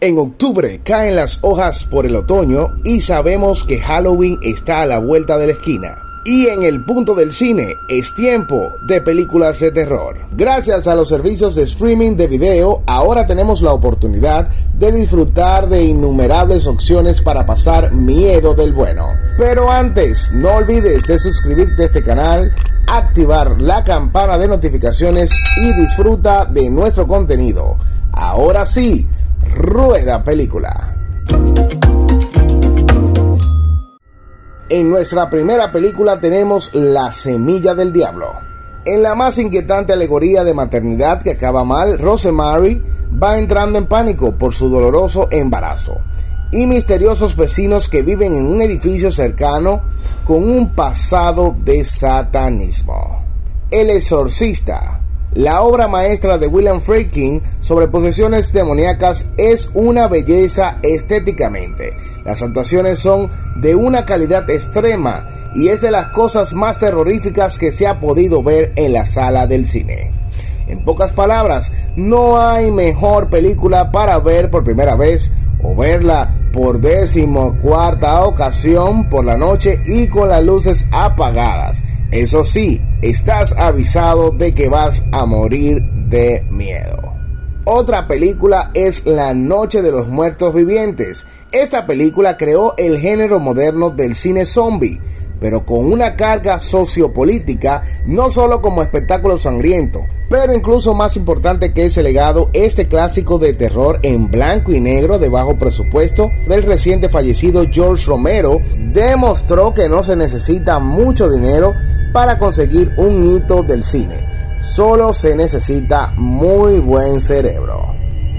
En octubre caen las hojas por el otoño y sabemos que Halloween está a la vuelta de la esquina. Y en el punto del cine es tiempo de películas de terror. Gracias a los servicios de streaming de video, ahora tenemos la oportunidad de disfrutar de innumerables opciones para pasar miedo del bueno. Pero antes, no olvides de suscribirte a este canal, activar la campana de notificaciones y disfruta de nuestro contenido. Ahora sí, Rueda Película. En nuestra primera película tenemos La Semilla del Diablo. En la más inquietante alegoría de maternidad que acaba mal, Rosemary va entrando en pánico por su doloroso embarazo y misteriosos vecinos que viven en un edificio cercano con un pasado de satanismo. El exorcista la obra maestra de William Friedkin sobre posesiones demoníacas es una belleza estéticamente. Las actuaciones son de una calidad extrema y es de las cosas más terroríficas que se ha podido ver en la sala del cine. En pocas palabras, no hay mejor película para ver por primera vez o verla por décimo cuarta ocasión por la noche y con las luces apagadas. Eso sí, estás avisado de que vas a morir de miedo. Otra película es La Noche de los Muertos Vivientes. Esta película creó el género moderno del cine zombie pero con una carga sociopolítica, no solo como espectáculo sangriento, pero incluso más importante que ese legado, este clásico de terror en blanco y negro de bajo presupuesto del reciente fallecido George Romero demostró que no se necesita mucho dinero para conseguir un hito del cine, solo se necesita muy buen cerebro.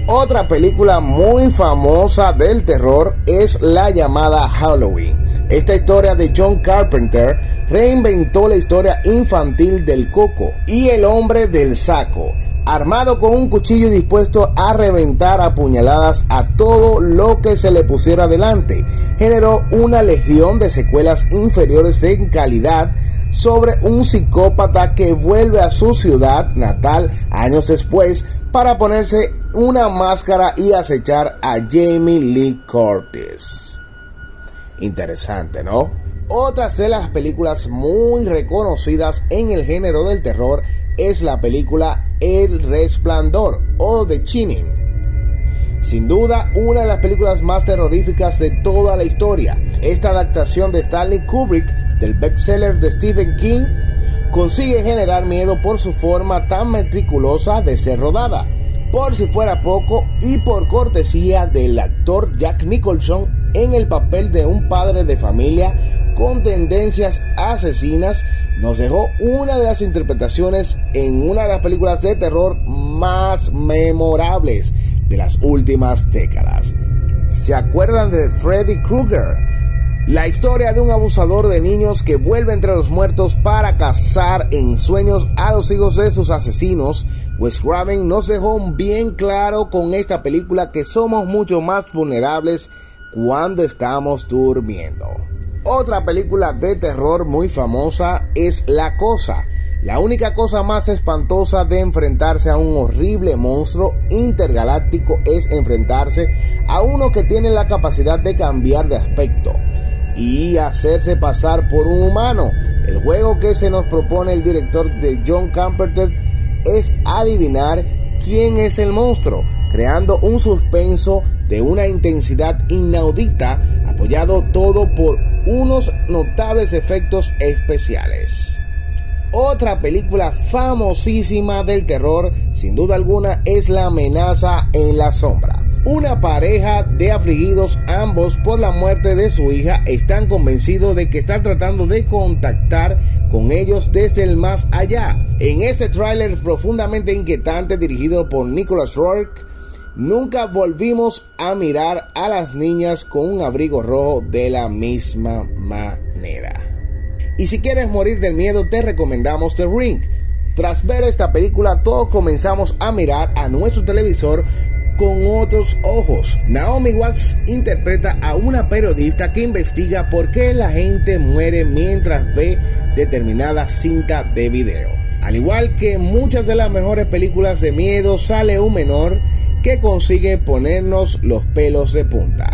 Otra película muy famosa del terror es la llamada Halloween esta historia de John Carpenter reinventó la historia infantil del coco y el hombre del saco, armado con un cuchillo dispuesto a reventar a puñaladas a todo lo que se le pusiera delante. Generó una legión de secuelas inferiores en calidad sobre un psicópata que vuelve a su ciudad natal años después para ponerse una máscara y acechar a Jamie Lee Curtis interesante, ¿no? Otras de las películas muy reconocidas en el género del terror es la película El Resplandor o The Shining. Sin duda, una de las películas más terroríficas de toda la historia. Esta adaptación de Stanley Kubrick del bestseller de Stephen King consigue generar miedo por su forma tan meticulosa de ser rodada. Por si fuera poco y por cortesía del actor Jack Nicholson en el papel de un padre de familia con tendencias asesinas, nos dejó una de las interpretaciones en una de las películas de terror más memorables de las últimas décadas. ¿Se acuerdan de Freddy Krueger? La historia de un abusador de niños que vuelve entre los muertos para cazar en sueños a los hijos de sus asesinos. Wes Craven nos dejó bien claro con esta película que somos mucho más vulnerables cuando estamos durmiendo. Otra película de terror muy famosa es La Cosa. La única cosa más espantosa de enfrentarse a un horrible monstruo intergaláctico es enfrentarse a uno que tiene la capacidad de cambiar de aspecto y hacerse pasar por un humano. El juego que se nos propone el director de John Carpenter es adivinar quién es el monstruo, creando un suspenso de una intensidad inaudita, apoyado todo por unos notables efectos especiales. Otra película famosísima del terror, sin duda alguna, es La amenaza en la sombra. Una pareja de afligidos, ambos por la muerte de su hija, están convencidos de que están tratando de contactar con ellos desde el más allá. En este tráiler profundamente inquietante dirigido por Nicholas Rourke, nunca volvimos a mirar a las niñas con un abrigo rojo de la misma manera. Y si quieres morir del miedo, te recomendamos The Ring. Tras ver esta película, todos comenzamos a mirar a nuestro televisor con otros ojos. Naomi Watts interpreta a una periodista que investiga por qué la gente muere mientras ve determinada cinta de video. Al igual que muchas de las mejores películas de miedo, sale un menor que consigue ponernos los pelos de punta.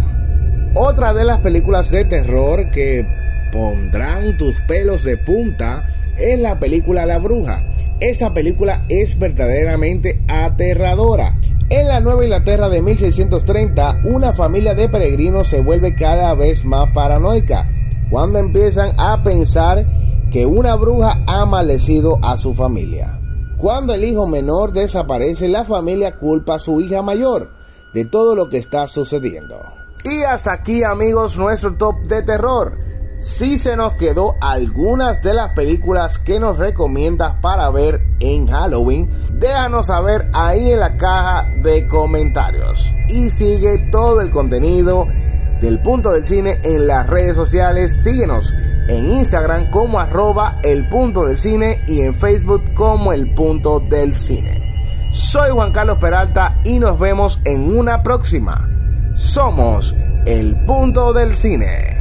Otra de las películas de terror que pondrán tus pelos de punta es la película La Bruja. Esta película es verdaderamente aterradora. En la Nueva Inglaterra de 1630, una familia de peregrinos se vuelve cada vez más paranoica cuando empiezan a pensar que una bruja ha maldecido a su familia. Cuando el hijo menor desaparece, la familia culpa a su hija mayor de todo lo que está sucediendo. Y hasta aquí amigos nuestro top de terror. Si se nos quedó algunas de las películas que nos recomiendas para ver en Halloween, déjanos saber ahí en la caja de comentarios. Y sigue todo el contenido del punto del cine en las redes sociales. Síguenos en Instagram como arroba el punto del cine y en Facebook como el punto del cine. Soy Juan Carlos Peralta y nos vemos en una próxima. Somos el punto del cine.